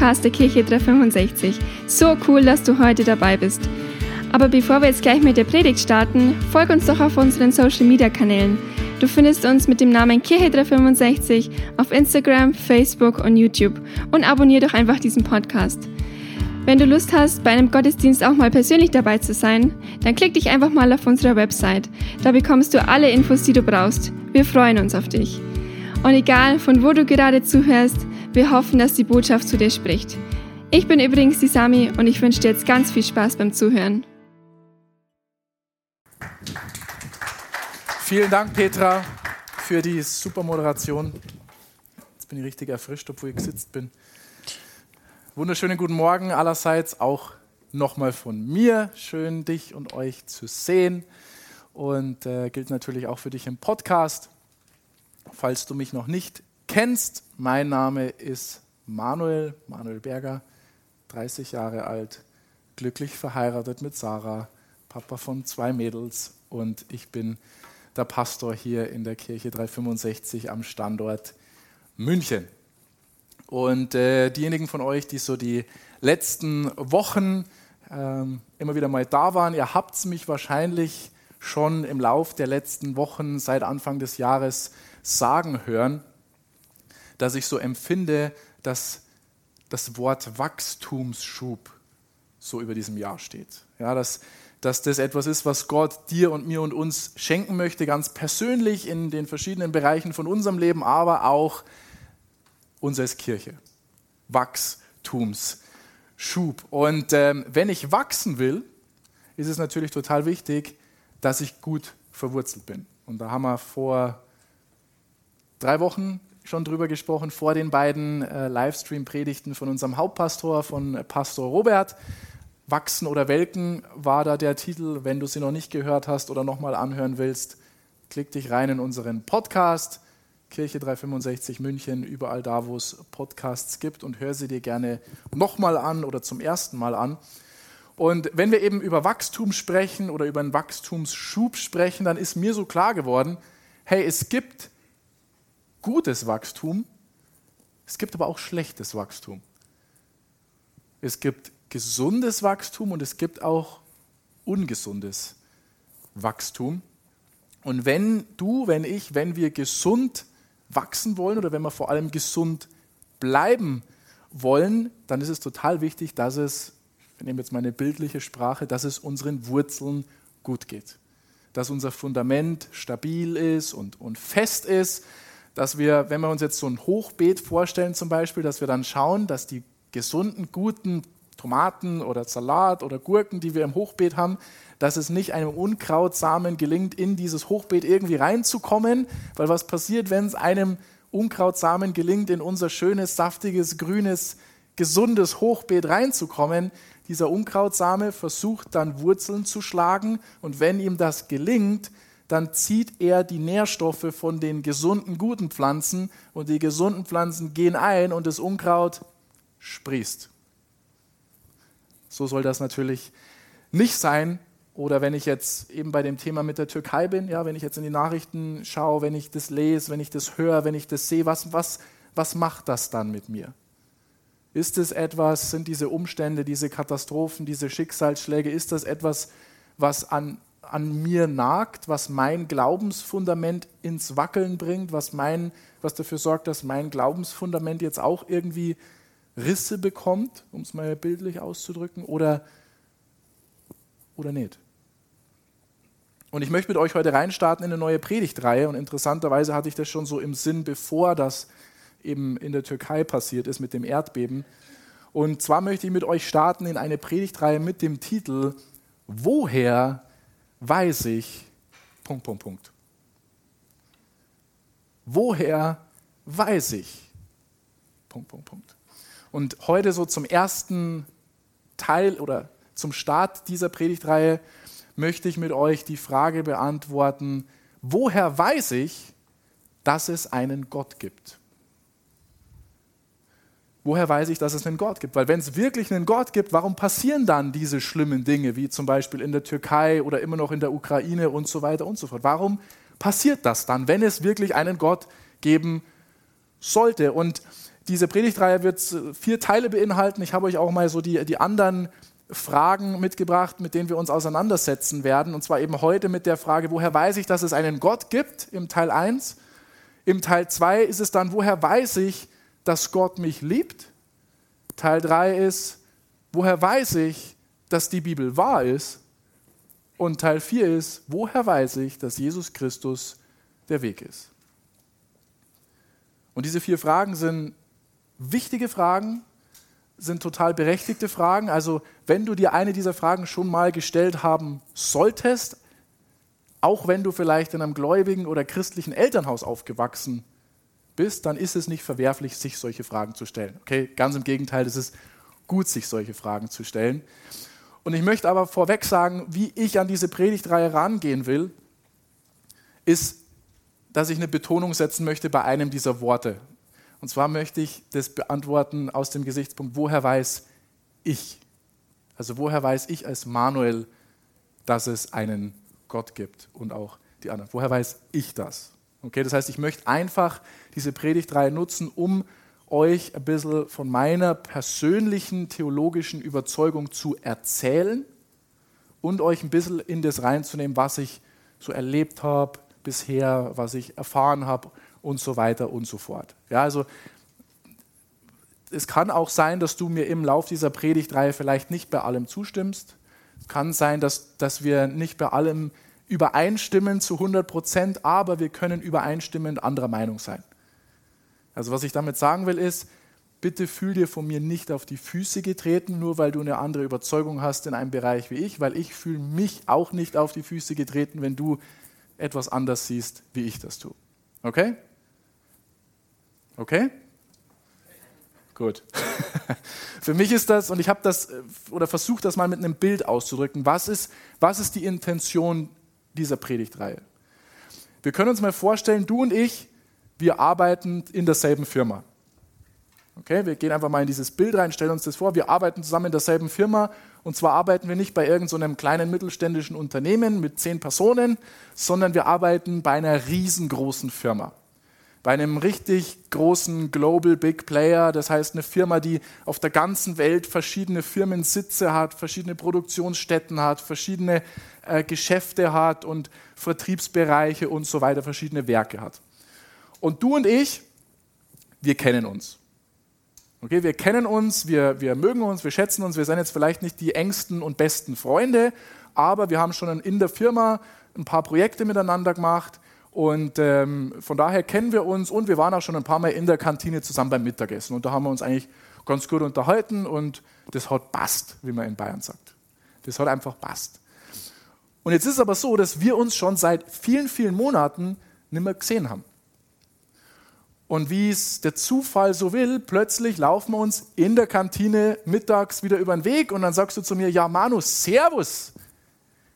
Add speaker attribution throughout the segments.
Speaker 1: Podcast der Kirche 365. So cool, dass du heute dabei bist. Aber bevor wir jetzt gleich mit der Predigt starten, folg uns doch auf unseren Social Media Kanälen. Du findest uns mit dem Namen Kirche 365 auf Instagram, Facebook und YouTube und abonniere doch einfach diesen Podcast. Wenn du Lust hast, bei einem Gottesdienst auch mal persönlich dabei zu sein, dann klick dich einfach mal auf unserer Website. Da bekommst du alle Infos, die du brauchst. Wir freuen uns auf dich. Und egal, von wo du gerade zuhörst, wir hoffen, dass die Botschaft zu dir spricht. Ich bin übrigens die Sami und ich wünsche dir jetzt ganz viel Spaß beim Zuhören.
Speaker 2: Vielen Dank, Petra, für die super Moderation. Jetzt bin ich richtig erfrischt, obwohl ich gesitzt bin. Wunderschönen guten Morgen allerseits, auch nochmal von mir. Schön, dich und euch zu sehen. Und äh, gilt natürlich auch für dich im Podcast. Falls du mich noch nicht kennst, mein Name ist Manuel, Manuel Berger, 30 Jahre alt, glücklich verheiratet mit Sarah, Papa von zwei Mädels und ich bin der Pastor hier in der Kirche 365 am Standort München. Und äh, diejenigen von euch, die so die letzten Wochen ähm, immer wieder mal da waren, ihr habt mich wahrscheinlich schon im Lauf der letzten Wochen seit Anfang des Jahres sagen hören, dass ich so empfinde, dass das Wort Wachstumsschub so über diesem Jahr steht. Ja, dass, dass das etwas ist, was Gott dir und mir und uns schenken möchte, ganz persönlich in den verschiedenen Bereichen von unserem Leben, aber auch uns als Kirche. Wachstumsschub. Und ähm, wenn ich wachsen will, ist es natürlich total wichtig, dass ich gut verwurzelt bin. Und da haben wir vor drei Wochen schon drüber gesprochen vor den beiden äh, Livestream-Predigten von unserem Hauptpastor, von Pastor Robert. Wachsen oder Welken war da der Titel. Wenn du sie noch nicht gehört hast oder nochmal anhören willst, klick dich rein in unseren Podcast, Kirche 365 München, überall da, wo es Podcasts gibt und hör sie dir gerne nochmal an oder zum ersten Mal an. Und wenn wir eben über Wachstum sprechen oder über einen Wachstumsschub sprechen, dann ist mir so klar geworden, hey, es gibt gutes Wachstum, es gibt aber auch schlechtes Wachstum. Es gibt gesundes Wachstum und es gibt auch ungesundes Wachstum. Und wenn du, wenn ich, wenn wir gesund wachsen wollen oder wenn wir vor allem gesund bleiben wollen, dann ist es total wichtig, dass es, ich nehme jetzt meine bildliche Sprache, dass es unseren Wurzeln gut geht. Dass unser Fundament stabil ist und, und fest ist, dass wir, wenn wir uns jetzt so ein Hochbeet vorstellen zum Beispiel, dass wir dann schauen, dass die gesunden, guten Tomaten oder Salat oder Gurken, die wir im Hochbeet haben, dass es nicht einem Unkrautsamen gelingt, in dieses Hochbeet irgendwie reinzukommen, weil was passiert, wenn es einem Unkrautsamen gelingt, in unser schönes, saftiges, grünes, gesundes Hochbeet reinzukommen? Dieser Unkrautsame versucht dann Wurzeln zu schlagen und wenn ihm das gelingt, dann zieht er die Nährstoffe von den gesunden, guten Pflanzen und die gesunden Pflanzen gehen ein und das Unkraut sprießt. So soll das natürlich nicht sein. Oder wenn ich jetzt eben bei dem Thema mit der Türkei bin, ja, wenn ich jetzt in die Nachrichten schaue, wenn ich das lese, wenn ich das höre, wenn ich das sehe, was, was, was macht das dann mit mir? Ist es etwas, sind diese Umstände, diese Katastrophen, diese Schicksalsschläge, ist das etwas, was an an mir nagt, was mein Glaubensfundament ins Wackeln bringt, was, mein, was dafür sorgt, dass mein Glaubensfundament jetzt auch irgendwie Risse bekommt, um es mal bildlich auszudrücken, oder, oder nicht. Und ich möchte mit euch heute reinstarten in eine neue Predigtreihe. Und interessanterweise hatte ich das schon so im Sinn, bevor das eben in der Türkei passiert ist mit dem Erdbeben. Und zwar möchte ich mit euch starten in eine Predigtreihe mit dem Titel Woher weiß ich, Punkt, Punkt, Punkt. Woher weiß ich, Punkt, Punkt, Punkt. Und heute so zum ersten Teil oder zum Start dieser Predigtreihe möchte ich mit euch die Frage beantworten, woher weiß ich, dass es einen Gott gibt? Woher weiß ich, dass es einen Gott gibt? Weil wenn es wirklich einen Gott gibt, warum passieren dann diese schlimmen Dinge, wie zum Beispiel in der Türkei oder immer noch in der Ukraine und so weiter und so fort? Warum passiert das dann, wenn es wirklich einen Gott geben sollte? Und diese Predigtreihe wird vier Teile beinhalten. Ich habe euch auch mal so die, die anderen Fragen mitgebracht, mit denen wir uns auseinandersetzen werden. Und zwar eben heute mit der Frage, woher weiß ich, dass es einen Gott gibt, im Teil 1. Im Teil 2 ist es dann, woher weiß ich, dass Gott mich liebt. Teil 3 ist, woher weiß ich, dass die Bibel wahr ist. Und Teil 4 ist, woher weiß ich, dass Jesus Christus der Weg ist. Und diese vier Fragen sind wichtige Fragen, sind total berechtigte Fragen. Also wenn du dir eine dieser Fragen schon mal gestellt haben solltest, auch wenn du vielleicht in einem gläubigen oder christlichen Elternhaus aufgewachsen bist, dann ist es nicht verwerflich, sich solche Fragen zu stellen. Okay, ganz im Gegenteil, es ist gut, sich solche Fragen zu stellen. Und ich möchte aber vorweg sagen, wie ich an diese Predigtreihe rangehen will, ist, dass ich eine Betonung setzen möchte bei einem dieser Worte. Und zwar möchte ich das beantworten aus dem Gesichtspunkt, woher weiß ich? Also woher weiß ich als Manuel, dass es einen Gott gibt und auch die anderen? Woher weiß ich das? Okay, das heißt, ich möchte einfach diese Predigtreihe nutzen, um euch ein bisschen von meiner persönlichen theologischen Überzeugung zu erzählen und euch ein bisschen in das reinzunehmen, was ich so erlebt habe bisher, was ich erfahren habe und so weiter und so fort. Ja, also es kann auch sein, dass du mir im Lauf dieser Predigtreihe vielleicht nicht bei allem zustimmst. Es kann sein, dass, dass wir nicht bei allem übereinstimmen zu 100 Prozent, aber wir können übereinstimmend anderer Meinung sein. Also was ich damit sagen will ist, bitte fühl dir von mir nicht auf die Füße getreten, nur weil du eine andere Überzeugung hast in einem Bereich wie ich, weil ich fühle mich auch nicht auf die Füße getreten, wenn du etwas anders siehst, wie ich das tue. Okay? Okay? Gut. Für mich ist das, und ich habe das äh, oder versucht das mal mit einem Bild auszudrücken, was ist, was ist die Intention dieser Predigtreihe? Wir können uns mal vorstellen, du und ich, wir arbeiten in derselben Firma. Okay, wir gehen einfach mal in dieses Bild rein, stellen uns das vor, wir arbeiten zusammen in derselben Firma und zwar arbeiten wir nicht bei irgendeinem so kleinen mittelständischen Unternehmen mit zehn Personen, sondern wir arbeiten bei einer riesengroßen Firma bei einem richtig großen Global Big Player, das heißt eine Firma, die auf der ganzen Welt verschiedene Firmensitze hat, verschiedene Produktionsstätten hat, verschiedene äh, Geschäfte hat und Vertriebsbereiche und so weiter, verschiedene Werke hat. Und du und ich, wir kennen uns. Okay, wir kennen uns, wir, wir mögen uns, wir schätzen uns, wir sind jetzt vielleicht nicht die engsten und besten Freunde, aber wir haben schon in der Firma ein paar Projekte miteinander gemacht und ähm, von daher kennen wir uns und wir waren auch schon ein paar Mal in der Kantine zusammen beim Mittagessen. Und da haben wir uns eigentlich ganz gut unterhalten und das hat passt, wie man in Bayern sagt. Das hat einfach passt. Und jetzt ist es aber so, dass wir uns schon seit vielen, vielen Monaten nicht mehr gesehen haben. Und wie es der Zufall so will, plötzlich laufen wir uns in der Kantine mittags wieder über den Weg und dann sagst du zu mir, ja Manu, Servus,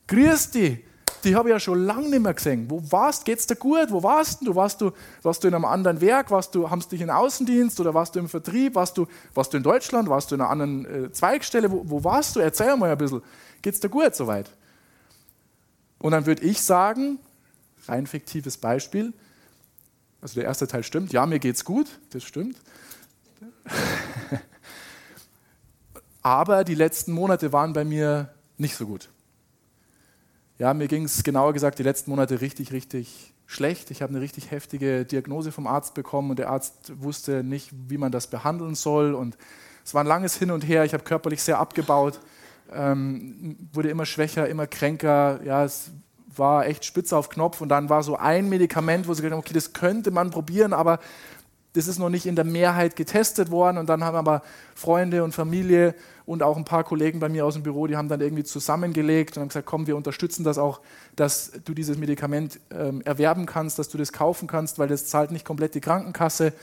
Speaker 2: grüß dich, die habe ich ja schon lange nicht mehr gesehen. Wo warst? Geht's dir gut? Wo warst du? Warst du, warst du in einem anderen Werk? Warst du, haben dich in Außendienst oder warst du im Vertrieb? Warst du, warst du in Deutschland? Warst du in einer anderen äh, Zweigstelle? Wo, wo, warst du? Erzähl mal ein bisschen. Geht's dir gut soweit? Und dann würde ich sagen, rein fiktives Beispiel, also der erste Teil stimmt, ja, mir geht's gut, das stimmt. Aber die letzten Monate waren bei mir nicht so gut. Ja, mir ging es genauer gesagt die letzten Monate richtig, richtig schlecht. Ich habe eine richtig heftige Diagnose vom Arzt bekommen und der Arzt wusste nicht, wie man das behandeln soll. Und es war ein langes Hin und Her. Ich habe körperlich sehr abgebaut, ähm, wurde immer schwächer, immer kränker. Ja, es war echt spitz auf Knopf. Und dann war so ein Medikament, wo sie gesagt haben, okay, das könnte man probieren, aber das ist noch nicht in der Mehrheit getestet worden. Und dann haben aber Freunde und Familie und auch ein paar Kollegen bei mir aus dem Büro, die haben dann irgendwie zusammengelegt und haben gesagt, komm, wir unterstützen das auch, dass du dieses Medikament ähm, erwerben kannst, dass du das kaufen kannst, weil das zahlt nicht komplett die Krankenkasse.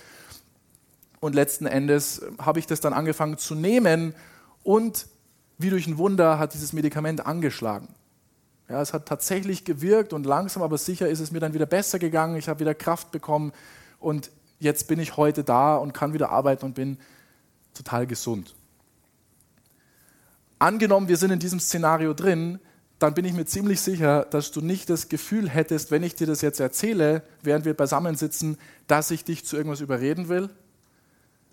Speaker 2: Und letzten Endes habe ich das dann angefangen zu nehmen und wie durch ein Wunder hat dieses Medikament angeschlagen. Ja, es hat tatsächlich gewirkt und langsam aber sicher ist es mir dann wieder besser gegangen. Ich habe wieder Kraft bekommen und jetzt bin ich heute da und kann wieder arbeiten und bin total gesund. Angenommen, wir sind in diesem Szenario drin, dann bin ich mir ziemlich sicher, dass du nicht das Gefühl hättest, wenn ich dir das jetzt erzähle, während wir beisammen sitzen, dass ich dich zu irgendwas überreden will,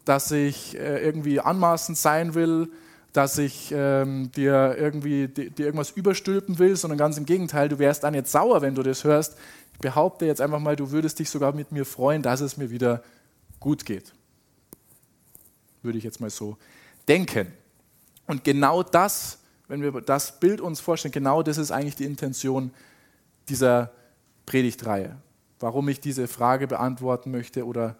Speaker 2: dass ich äh, irgendwie anmaßend sein will, dass ich ähm, dir irgendwie dir irgendwas überstülpen will, sondern ganz im Gegenteil, du wärst dann jetzt sauer, wenn du das hörst. Ich behaupte jetzt einfach mal, du würdest dich sogar mit mir freuen, dass es mir wieder gut geht. Würde ich jetzt mal so denken. Und genau das, wenn wir das Bild uns vorstellen, genau das ist eigentlich die Intention dieser Predigtreihe. Warum ich diese Frage beantworten möchte oder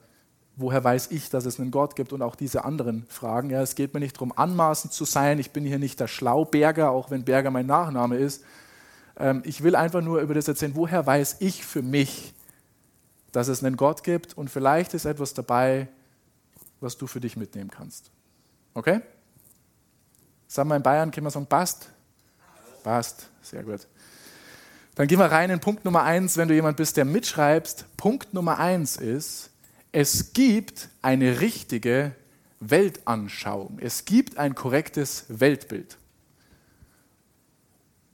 Speaker 2: woher weiß ich, dass es einen Gott gibt und auch diese anderen Fragen. Ja, es geht mir nicht darum, anmaßend zu sein. Ich bin hier nicht der Schlauberger, auch wenn Berger mein Nachname ist. Ähm, ich will einfach nur über das erzählen, woher weiß ich für mich, dass es einen Gott gibt und vielleicht ist etwas dabei, was du für dich mitnehmen kannst. Okay? Sagen wir in Bayern, können wir sagen, passt? Passt, sehr gut. Dann gehen wir rein in Punkt Nummer eins, wenn du jemand bist, der mitschreibst. Punkt Nummer eins ist, es gibt eine richtige Weltanschauung. Es gibt ein korrektes Weltbild.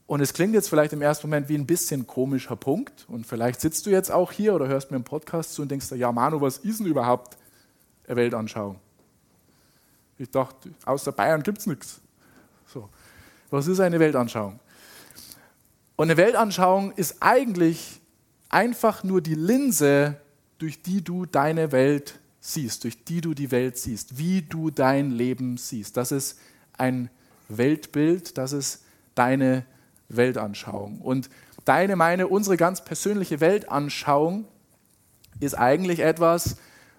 Speaker 2: Und es klingt jetzt vielleicht im ersten Moment wie ein bisschen komischer Punkt. Und vielleicht sitzt du jetzt auch hier oder hörst mir im Podcast zu und denkst, ja Manu, was ist denn überhaupt eine Weltanschauung? Ich dachte, außer Bayern gibt es nichts. So. Was ist eine Weltanschauung? Und eine Weltanschauung ist eigentlich einfach nur die Linse, durch die du deine Welt siehst, durch die du die Welt siehst, wie du dein Leben siehst. Das ist ein Weltbild, das ist deine Weltanschauung. Und deine, meine, unsere ganz persönliche Weltanschauung ist eigentlich etwas,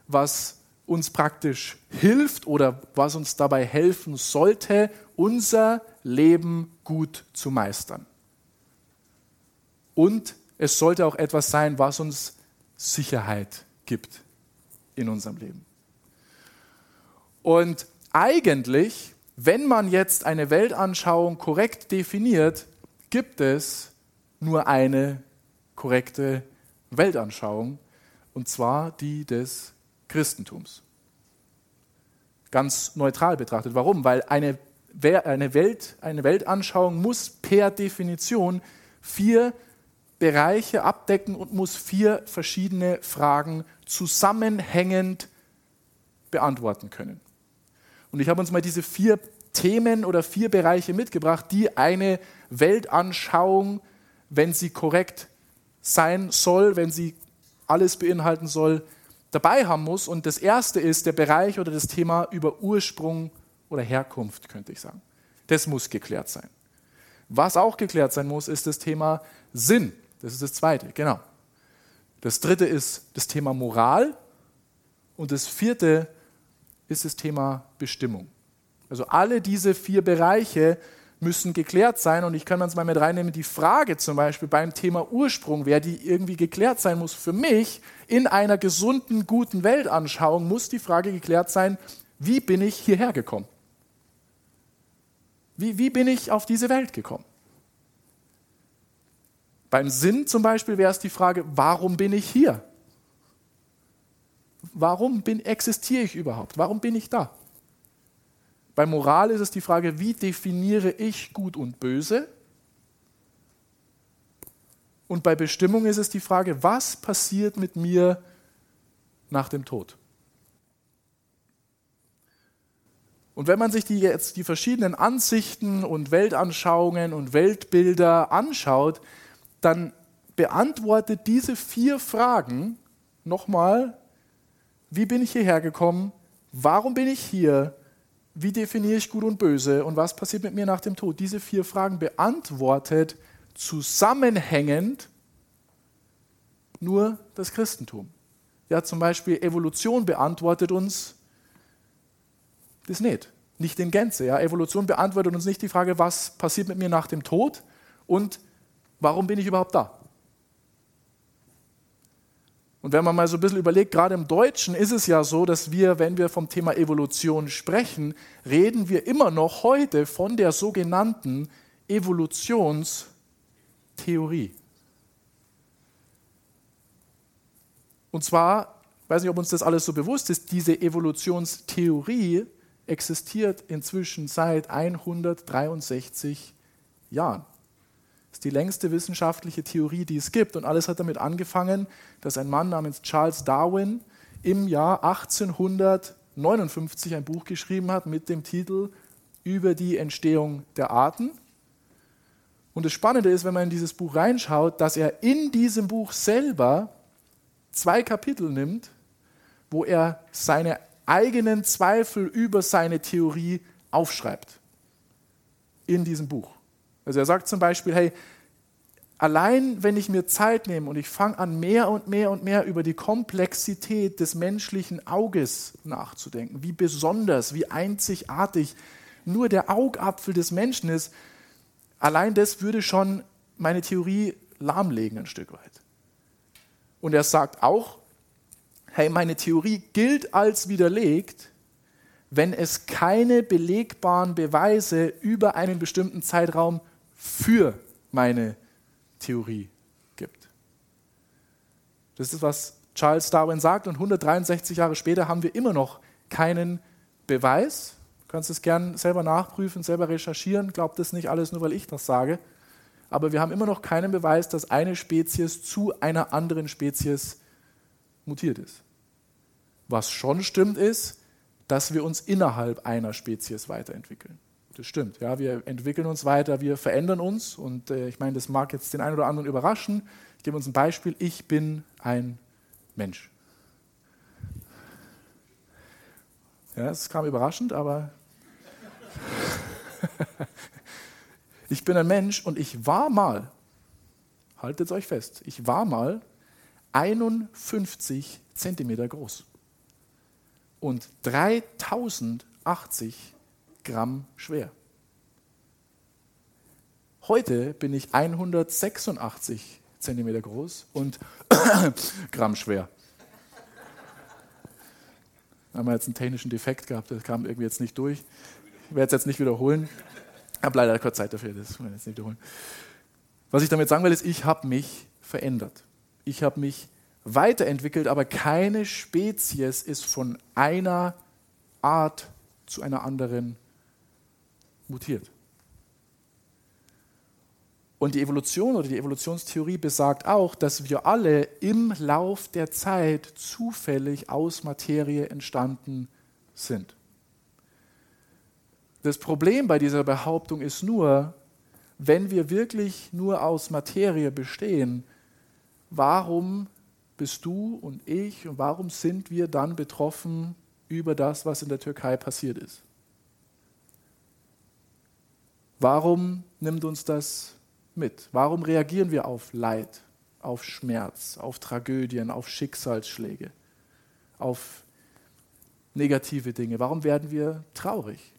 Speaker 2: was uns praktisch hilft oder was uns dabei helfen sollte, unser Leben gut zu meistern. Und es sollte auch etwas sein, was uns Sicherheit gibt in unserem Leben. Und eigentlich, wenn man jetzt eine Weltanschauung korrekt definiert, gibt es nur eine korrekte Weltanschauung, und zwar die des Christentums. Ganz neutral betrachtet. Warum? Weil eine, eine, Welt, eine Weltanschauung muss per Definition vier Bereiche abdecken und muss vier verschiedene Fragen zusammenhängend beantworten können. Und ich habe uns mal diese vier Themen oder vier Bereiche mitgebracht, die eine Weltanschauung, wenn sie korrekt sein soll, wenn sie alles beinhalten soll, dabei haben muss. Und das erste ist der Bereich oder das Thema über Ursprung oder Herkunft, könnte ich sagen. Das muss geklärt sein. Was auch geklärt sein muss, ist das Thema Sinn. Das ist das zweite, genau. Das dritte ist das Thema Moral. Und das vierte ist das Thema Bestimmung. Also alle diese vier Bereiche müssen geklärt sein. Und ich kann es mal mit reinnehmen, die Frage zum Beispiel beim Thema Ursprung, wer die irgendwie geklärt sein muss, für mich in einer gesunden, guten Weltanschauung muss die Frage geklärt sein, wie bin ich hierher gekommen? Wie, wie bin ich auf diese Welt gekommen? Beim Sinn zum Beispiel wäre es die Frage, warum bin ich hier? Warum bin, existiere ich überhaupt? Warum bin ich da? Bei Moral ist es die Frage, wie definiere ich gut und böse? Und bei Bestimmung ist es die Frage, was passiert mit mir nach dem Tod? Und wenn man sich die jetzt die verschiedenen Ansichten und Weltanschauungen und Weltbilder anschaut, dann beantwortet diese vier Fragen nochmal, wie bin ich hierher gekommen? Warum bin ich hier? Wie definiere ich gut und böse und was passiert mit mir nach dem Tod? Diese vier Fragen beantwortet zusammenhängend nur das Christentum. Ja, zum Beispiel Evolution beantwortet uns das nicht, nicht in Gänze. Ja. Evolution beantwortet uns nicht die Frage, was passiert mit mir nach dem Tod und warum bin ich überhaupt da? Und wenn man mal so ein bisschen überlegt, gerade im Deutschen ist es ja so, dass wir, wenn wir vom Thema Evolution sprechen, reden wir immer noch heute von der sogenannten Evolutionstheorie. Und zwar, ich weiß nicht, ob uns das alles so bewusst ist, diese Evolutionstheorie existiert inzwischen seit 163 Jahren ist die längste wissenschaftliche Theorie, die es gibt. Und alles hat damit angefangen, dass ein Mann namens Charles Darwin im Jahr 1800 1959 ein Buch geschrieben hat mit dem Titel Über die Entstehung der Arten. Und das Spannende ist, wenn man in dieses Buch reinschaut, dass er in diesem Buch selber zwei Kapitel nimmt, wo er seine eigenen Zweifel über seine Theorie aufschreibt. In diesem Buch. Also er sagt zum Beispiel, hey, allein wenn ich mir Zeit nehme und ich fange an, mehr und mehr und mehr über die Komplexität des menschlichen Auges nachzudenken, wie besonders, wie einzigartig nur der Augapfel des Menschen ist, allein das würde schon meine Theorie lahmlegen ein Stück weit. Und er sagt auch, hey, meine Theorie gilt als widerlegt, wenn es keine belegbaren Beweise über einen bestimmten Zeitraum für meine Theorie gibt. Das ist, was Charles Darwin sagt und 163 Jahre später haben wir immer noch keinen Beweis. Du kannst es gern selber nachprüfen, selber recherchieren, glaubt das nicht alles nur, weil ich das sage. Aber wir haben immer noch keinen Beweis, dass eine Spezies zu einer anderen Spezies mutiert ist. Was schon stimmt ist, dass wir uns innerhalb einer Spezies weiterentwickeln. Das stimmt. Ja, wir entwickeln uns weiter, wir verändern uns. Und äh, ich meine, das mag jetzt den einen oder anderen überraschen. Ich gebe uns ein Beispiel. Ich bin ein Mensch. Ja, es kam überraschend, aber ich bin ein Mensch und ich war mal, haltet euch fest, ich war mal 51 Zentimeter groß und 3080 Gramm schwer. Heute bin ich 186 Zentimeter groß und Gramm schwer. Da haben wir jetzt einen technischen Defekt gehabt, das kam irgendwie jetzt nicht durch. Ich werde es jetzt nicht wiederholen. Ich habe leider kurz Zeit dafür, das werde ich jetzt nicht wiederholen. Was ich damit sagen will, ist, ich habe mich verändert. Ich habe mich weiterentwickelt, aber keine Spezies ist von einer Art zu einer anderen mutiert. Und die Evolution oder die Evolutionstheorie besagt auch, dass wir alle im Lauf der Zeit zufällig aus Materie entstanden sind. Das Problem bei dieser Behauptung ist nur, wenn wir wirklich nur aus Materie bestehen, warum bist du und ich und warum sind wir dann betroffen über das, was in der Türkei passiert ist? Warum nimmt uns das mit? Warum reagieren wir auf Leid, auf Schmerz, auf Tragödien, auf Schicksalsschläge, auf negative Dinge? Warum werden wir traurig?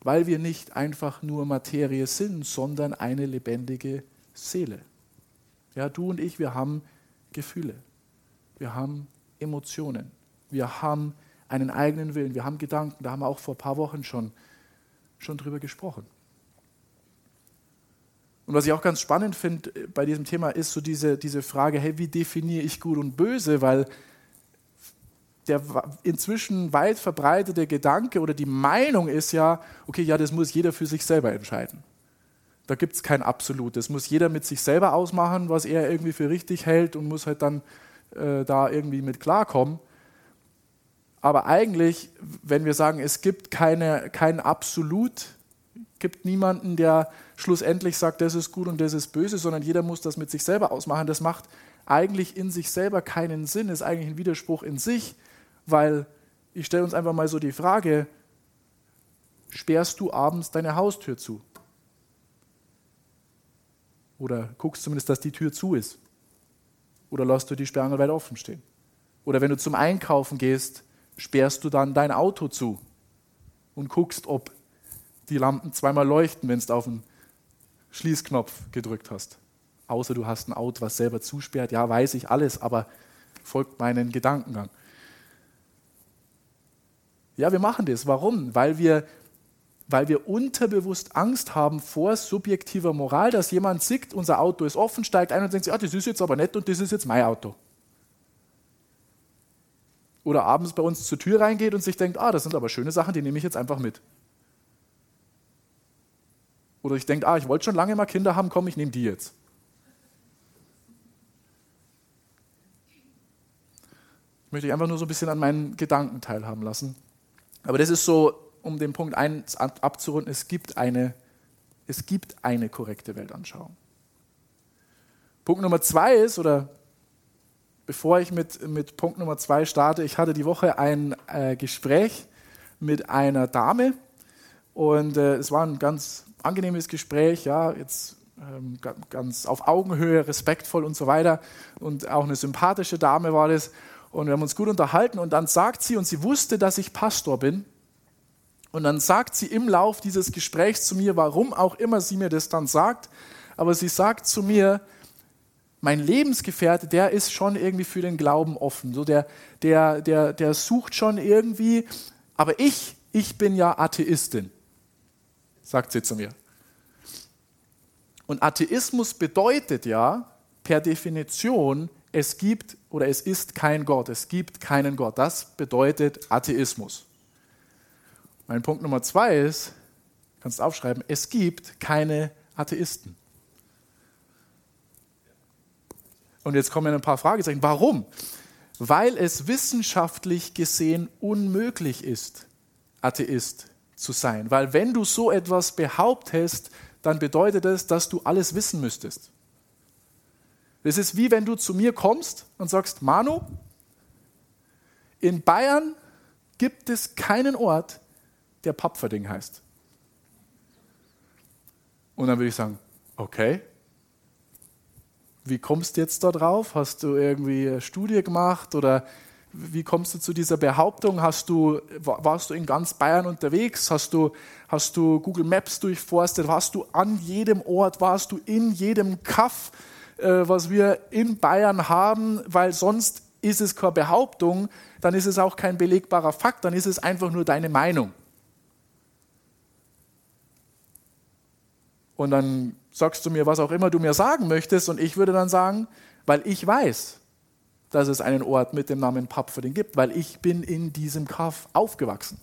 Speaker 2: Weil wir nicht einfach nur Materie sind, sondern eine lebendige Seele. Ja, du und ich, wir haben Gefühle. Wir haben Emotionen. Wir haben einen eigenen Willen. Wir haben Gedanken. Da haben wir auch vor ein paar Wochen schon, schon drüber gesprochen. Und was ich auch ganz spannend finde äh, bei diesem Thema ist so diese, diese Frage, hey, wie definiere ich gut und böse? Weil der inzwischen weit verbreitete Gedanke oder die Meinung ist ja, okay, ja, das muss jeder für sich selber entscheiden. Da gibt es kein Absolut. Das muss jeder mit sich selber ausmachen, was er irgendwie für richtig hält und muss halt dann äh, da irgendwie mit klarkommen. Aber eigentlich, wenn wir sagen, es gibt keine, kein Absolut, gibt niemanden, der schlussendlich sagt, das ist gut und das ist böse, sondern jeder muss das mit sich selber ausmachen. Das macht eigentlich in sich selber keinen Sinn, ist eigentlich ein Widerspruch in sich, weil ich stelle uns einfach mal so die Frage, sperrst du abends deine Haustür zu? Oder guckst zumindest, dass die Tür zu ist. Oder lässt du die Sperrangel weit offen stehen. Oder wenn du zum Einkaufen gehst, sperrst du dann dein Auto zu und guckst, ob die Lampen zweimal leuchten, wenn du auf den Schließknopf gedrückt hast. Außer du hast ein Auto, was selber zusperrt. Ja, weiß ich alles, aber folgt meinen Gedankengang. Ja, wir machen das. Warum? Weil wir weil wir unterbewusst Angst haben vor subjektiver Moral, dass jemand sieht, unser Auto ist offen, steigt ein und denkt sich, ah, das ist jetzt aber nett und das ist jetzt mein Auto. Oder abends bei uns zur Tür reingeht und sich denkt, ah, das sind aber schöne Sachen, die nehme ich jetzt einfach mit. Oder ich denke, ah, ich wollte schon lange mal Kinder haben, komm, ich nehme die jetzt. Möchte ich einfach nur so ein bisschen an meinen Gedanken teilhaben lassen. Aber das ist so, um den Punkt 1 abzurunden, es gibt eine, es gibt eine korrekte Weltanschauung. Punkt Nummer zwei ist, oder bevor ich mit, mit Punkt Nummer zwei starte, ich hatte die Woche ein äh, Gespräch mit einer Dame und äh, es war ein ganz angenehmes Gespräch, ja, jetzt ähm, ganz auf Augenhöhe, respektvoll und so weiter und auch eine sympathische Dame war das und wir haben uns gut unterhalten und dann sagt sie, und sie wusste, dass ich Pastor bin, und dann sagt sie im Lauf dieses Gesprächs zu mir, warum auch immer sie mir das dann sagt, aber sie sagt zu mir, mein Lebensgefährte, der ist schon irgendwie für den Glauben offen. So der, der, der, der sucht schon irgendwie, aber ich, ich bin ja Atheistin, sagt sie zu mir. Und Atheismus bedeutet ja per Definition, es gibt oder es ist kein Gott, es gibt keinen Gott. Das bedeutet Atheismus. Mein Punkt Nummer zwei ist, kannst aufschreiben, es gibt keine Atheisten. Und jetzt kommen ein paar Fragezeichen. Warum? Weil es wissenschaftlich gesehen unmöglich ist, Atheist zu sein. Weil wenn du so etwas behauptest, dann bedeutet es, dass du alles wissen müsstest. Es ist wie wenn du zu mir kommst und sagst, Manu, in Bayern gibt es keinen Ort, der Papferding heißt. Und dann würde ich sagen, okay, wie kommst du jetzt da drauf? Hast du irgendwie eine Studie gemacht oder wie kommst du zu dieser Behauptung? Hast du, warst du in ganz Bayern unterwegs? Hast du, hast du Google Maps durchforstet? Warst du an jedem Ort? Warst du in jedem Kaff, äh, was wir in Bayern haben? Weil sonst ist es keine Behauptung, dann ist es auch kein belegbarer Fakt, dann ist es einfach nur deine Meinung. Und dann sagst du mir, was auch immer du mir sagen möchtest. Und ich würde dann sagen, weil ich weiß, dass es einen Ort mit dem Namen Papferding gibt, weil ich bin in diesem Kaff aufgewachsen.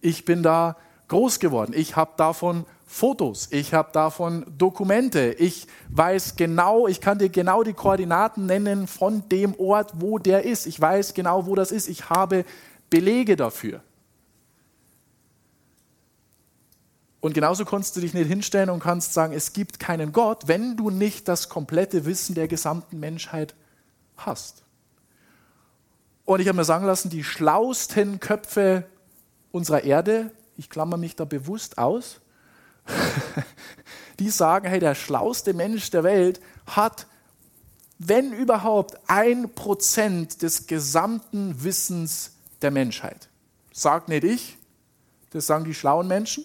Speaker 2: Ich bin da groß geworden. Ich habe davon Fotos, ich habe davon Dokumente. Ich weiß genau, ich kann dir genau die Koordinaten nennen von dem Ort, wo der ist. Ich weiß genau, wo das ist. Ich habe Belege dafür. Und genauso kannst du dich nicht hinstellen und kannst sagen, es gibt keinen Gott, wenn du nicht das komplette Wissen der gesamten Menschheit hast. Und ich habe mir sagen lassen, die schlausten Köpfe unserer Erde, ich klammer mich da bewusst aus, die sagen, hey, der schlauste Mensch der Welt hat, wenn überhaupt, ein Prozent des gesamten Wissens der Menschheit. Sagt nicht ich, das sagen die schlauen Menschen.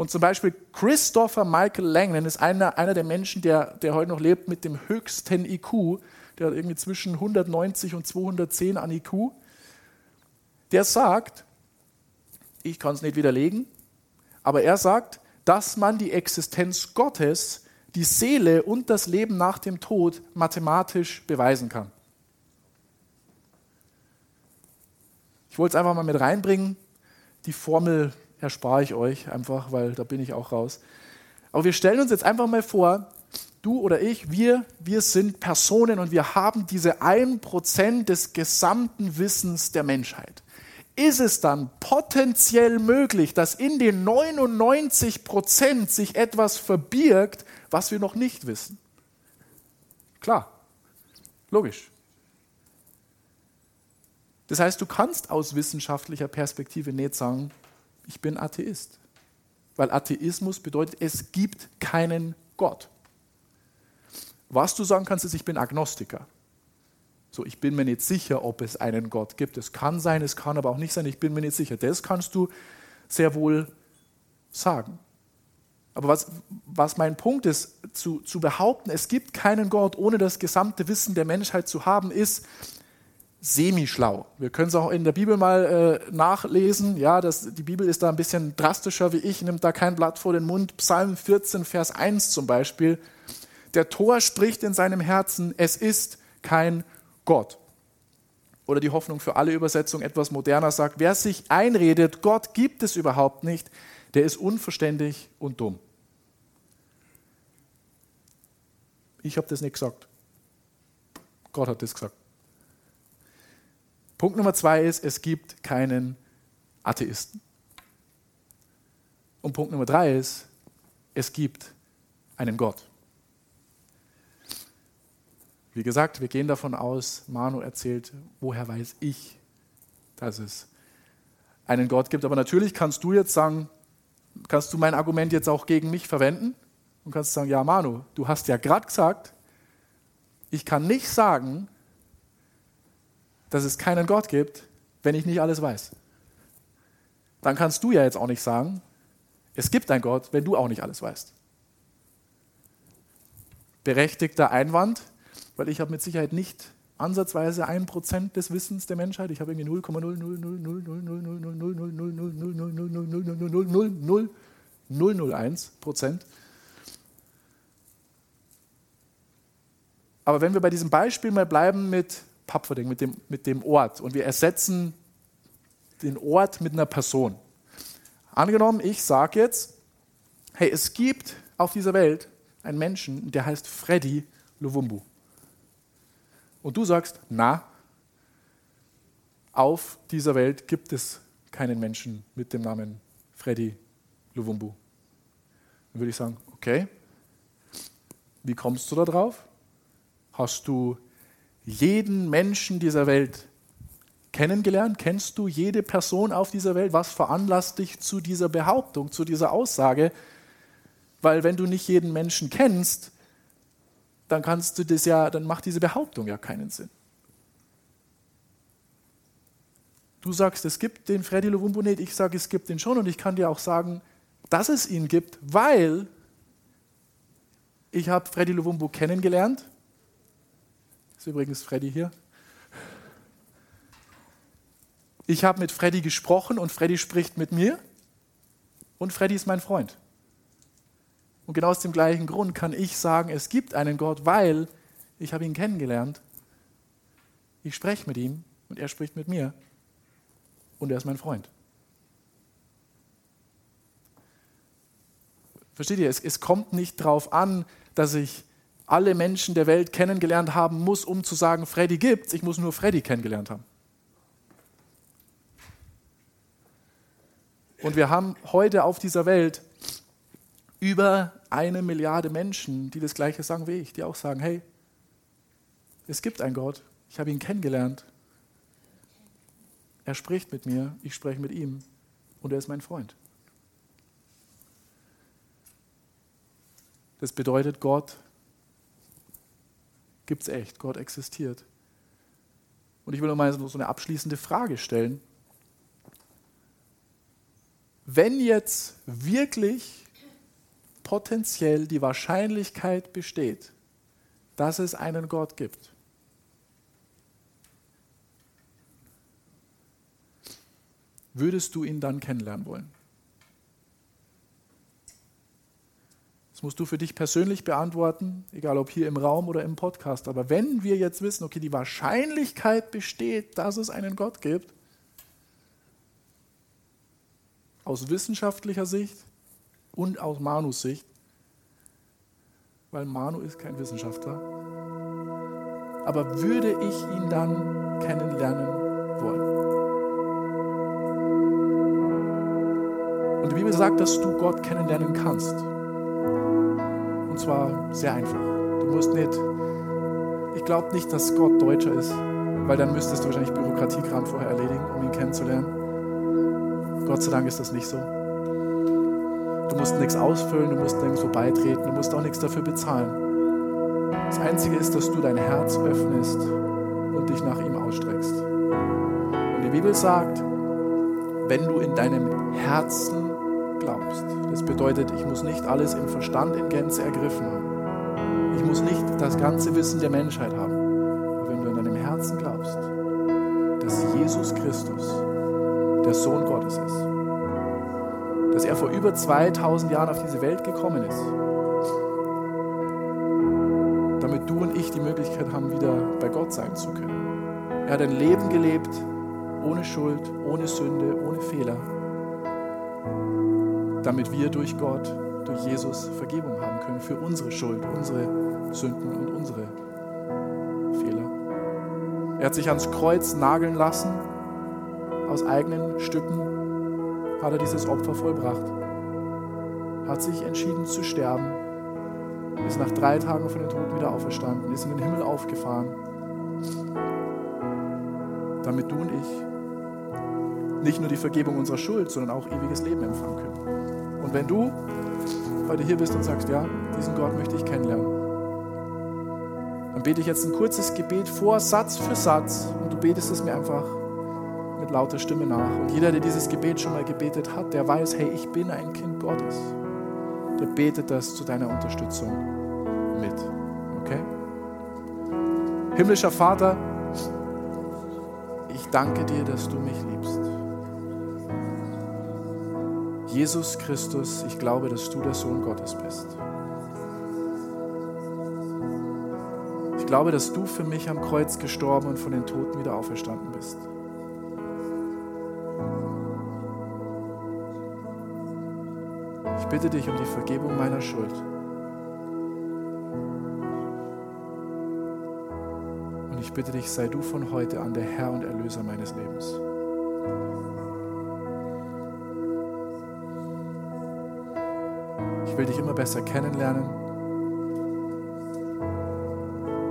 Speaker 2: Und zum Beispiel Christopher Michael Langland ist einer, einer der Menschen, der, der heute noch lebt mit dem höchsten IQ. Der hat irgendwie zwischen 190 und 210 an IQ. Der sagt, ich kann es nicht widerlegen, aber er sagt, dass man die Existenz Gottes, die Seele und das Leben nach dem Tod mathematisch beweisen kann. Ich wollte es einfach mal mit reinbringen. Die Formel erspare ich euch einfach, weil da bin ich auch raus. Aber wir stellen uns jetzt einfach mal vor, du oder ich, wir, wir sind Personen und wir haben diese 1% des gesamten Wissens der Menschheit. Ist es dann potenziell möglich, dass in den 99% sich etwas verbirgt, was wir noch nicht wissen? Klar, logisch. Das heißt, du kannst aus wissenschaftlicher Perspektive nicht sagen, ich bin Atheist. Weil Atheismus bedeutet, es gibt keinen Gott. Was du sagen kannst, ist, ich bin Agnostiker. So, ich bin mir nicht sicher, ob es einen Gott gibt. Es kann sein, es kann aber auch nicht sein, ich bin mir nicht sicher. Das kannst du sehr wohl sagen. Aber was, was mein Punkt ist, zu, zu behaupten, es gibt keinen Gott, ohne das gesamte Wissen der Menschheit zu haben, ist, semi-schlau. Wir können es auch in der Bibel mal äh, nachlesen. Ja, das, die Bibel ist da ein bisschen drastischer wie ich, nimmt da kein Blatt vor den Mund. Psalm 14, Vers 1 zum Beispiel. Der Tor spricht in seinem Herzen, es ist kein Gott. Oder die Hoffnung für alle Übersetzung etwas moderner sagt, wer sich einredet, Gott gibt es überhaupt nicht, der ist unverständig und dumm. Ich habe das nicht gesagt. Gott hat das gesagt. Punkt Nummer zwei ist, es gibt keinen Atheisten. Und Punkt Nummer drei ist, es gibt einen Gott. Wie gesagt, wir gehen davon aus, Manu erzählt, woher weiß ich, dass es einen Gott gibt. Aber natürlich kannst du jetzt sagen, kannst du mein Argument jetzt auch gegen mich verwenden und kannst sagen, ja Manu, du hast ja gerade gesagt, ich kann nicht sagen, dass es keinen Gott gibt, wenn ich nicht alles weiß. Dann kannst du ja jetzt auch nicht sagen, es gibt einen Gott, wenn du auch nicht alles weißt. Berechtigter Einwand, weil ich habe mit Sicherheit nicht ansatzweise ein Prozent des Wissens der Menschheit. Ich habe irgendwie 0,00000000000000000000001 Prozent. Aber wenn wir bei diesem Beispiel mal bleiben mit Papferding, mit dem, mit dem Ort und wir ersetzen den Ort mit einer Person. Angenommen, ich sage jetzt, hey, es gibt auf dieser Welt einen Menschen, der heißt Freddy Luvumbu. Und du sagst, na, auf dieser Welt gibt es keinen Menschen mit dem Namen Freddy Luvumbu. Dann würde ich sagen, okay, wie kommst du da drauf? Hast du jeden Menschen dieser Welt kennengelernt? Kennst du jede Person auf dieser Welt? Was veranlasst dich zu dieser Behauptung, zu dieser Aussage? Weil wenn du nicht jeden Menschen kennst, dann kannst du das ja, dann macht diese Behauptung ja keinen Sinn. Du sagst, es gibt den Freddy Lovumbo nicht, ich sage, es gibt ihn schon und ich kann dir auch sagen, dass es ihn gibt, weil ich habe Freddy Lovumbo kennengelernt. Ist übrigens Freddy hier. Ich habe mit Freddy gesprochen und Freddy spricht mit mir und Freddy ist mein Freund. Und genau aus dem gleichen Grund kann ich sagen, es gibt einen Gott, weil ich habe ihn kennengelernt. Ich spreche mit ihm und er spricht mit mir und er ist mein Freund. Versteht ihr? Es, es kommt nicht darauf an, dass ich alle Menschen der Welt kennengelernt haben muss, um zu sagen, Freddy gibt's. Ich muss nur Freddy kennengelernt haben. Und wir haben heute auf dieser Welt über eine Milliarde Menschen, die das Gleiche sagen wie ich, die auch sagen, hey, es gibt einen Gott, ich habe ihn kennengelernt, er spricht mit mir, ich spreche mit ihm und er ist mein Freund. Das bedeutet, Gott gibt es echt, Gott existiert. Und ich will noch mal so eine abschließende Frage stellen. Wenn jetzt wirklich potenziell die Wahrscheinlichkeit besteht, dass es einen Gott gibt. Würdest du ihn dann kennenlernen wollen? Das musst du für dich persönlich beantworten, egal ob hier im Raum oder im Podcast. Aber wenn wir jetzt wissen, okay, die Wahrscheinlichkeit besteht, dass es einen Gott gibt, aus wissenschaftlicher Sicht, und aus Manus Sicht, weil Manu ist kein Wissenschaftler. Aber würde ich ihn dann kennenlernen wollen? Und die Bibel sagt, dass du Gott kennenlernen kannst. Und zwar sehr einfach. Du musst nicht, ich glaube nicht, dass Gott Deutscher ist, weil dann müsstest du wahrscheinlich Bürokratiekram vorher erledigen, um ihn kennenzulernen. Gott sei Dank ist das nicht so. Du musst nichts ausfüllen, du musst nirgendwo beitreten, du musst auch nichts dafür bezahlen. Das Einzige ist, dass du dein Herz öffnest und dich nach ihm ausstreckst. Und die Bibel sagt, wenn du in deinem Herzen glaubst, das bedeutet, ich muss nicht alles im Verstand in Gänze ergriffen haben. Ich muss nicht das ganze Wissen der Menschheit haben. Aber wenn du in deinem Herzen glaubst, dass Jesus Christus der Sohn Gottes ist, dass er vor über 2000 Jahren auf diese Welt gekommen ist, damit du und ich die Möglichkeit haben, wieder bei Gott sein zu können. Er hat ein Leben gelebt, ohne Schuld, ohne Sünde, ohne Fehler, damit wir durch Gott, durch Jesus Vergebung haben können für unsere Schuld, unsere Sünden und unsere Fehler. Er hat sich ans Kreuz nageln lassen. Aus eigenen Stücken hat er dieses Opfer vollbracht. Hat sich entschieden zu sterben. Ist nach drei Tagen von den Toten wieder auferstanden. Ist in den Himmel aufgefahren. Damit du und ich nicht nur die Vergebung unserer Schuld, sondern auch ewiges Leben empfangen können. Und wenn du heute hier bist und sagst, ja, diesen Gott möchte ich kennenlernen, dann bete ich jetzt ein kurzes Gebet vor, Satz für Satz, und du betest es mir einfach mit lauter Stimme nach. Und jeder, der dieses Gebet schon mal gebetet hat, der weiß, hey, ich bin ein Kind Gottes. Der betet das zu deiner Unterstützung mit. Okay? Himmlischer Vater, ich danke dir, dass du mich liebst. Jesus Christus, ich glaube, dass du der Sohn Gottes bist. Ich glaube, dass du für mich am Kreuz gestorben und von den Toten wieder auferstanden bist. Ich bitte dich um die Vergebung meiner Schuld. Und ich bitte dich, sei du von heute an der Herr und Erlöser meines Lebens. Will dich immer besser kennenlernen.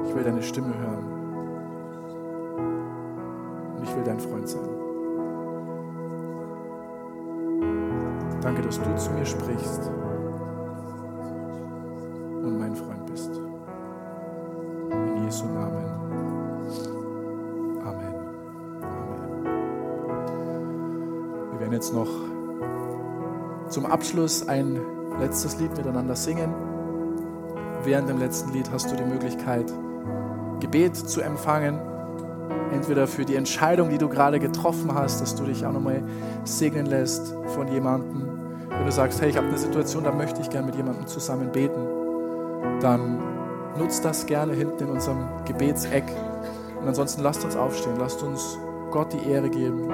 Speaker 2: Ich will deine Stimme hören. Und ich will dein Freund sein. Danke, dass du zu mir sprichst und mein Freund bist. In Jesu Namen. Amen. Amen. Wir werden jetzt noch zum Abschluss ein letztes Lied miteinander singen. Während dem letzten Lied hast du die Möglichkeit, Gebet zu empfangen. Entweder für die Entscheidung, die du gerade getroffen hast, dass du dich auch nochmal segnen lässt von jemandem. Wenn du sagst, hey, ich habe eine Situation, da möchte ich gerne mit jemandem zusammen beten, dann nutzt das gerne hinten in unserem Gebetseck. Und ansonsten lasst uns aufstehen, lasst uns Gott die Ehre geben.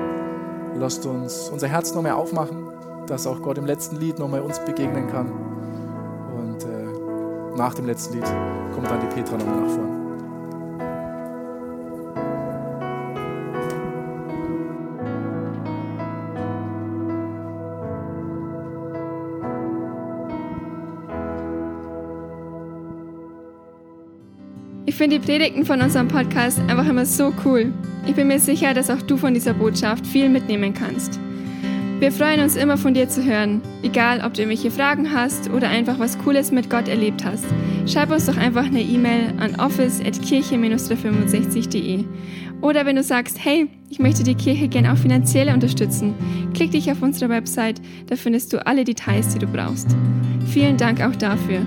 Speaker 2: Lasst uns unser Herz nochmal aufmachen dass auch Gott im letzten Lied nochmal uns begegnen kann. Und äh, nach dem letzten Lied kommt dann die Petra nochmal nach vorne.
Speaker 1: Ich finde die Predigten von unserem Podcast einfach immer so cool. Ich bin mir sicher, dass auch du von dieser Botschaft viel mitnehmen kannst. Wir freuen uns immer von dir zu hören, egal ob du irgendwelche Fragen hast oder einfach was Cooles mit Gott erlebt hast. Schreib uns doch einfach eine E-Mail an office.kirche-365.de. Oder wenn du sagst, hey, ich möchte die Kirche gern auch finanziell unterstützen, klick dich auf unsere Website, da findest du alle Details, die du brauchst. Vielen Dank auch dafür.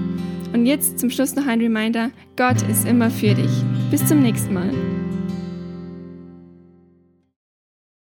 Speaker 1: Und jetzt zum Schluss noch ein Reminder, Gott ist immer für dich. Bis zum nächsten Mal.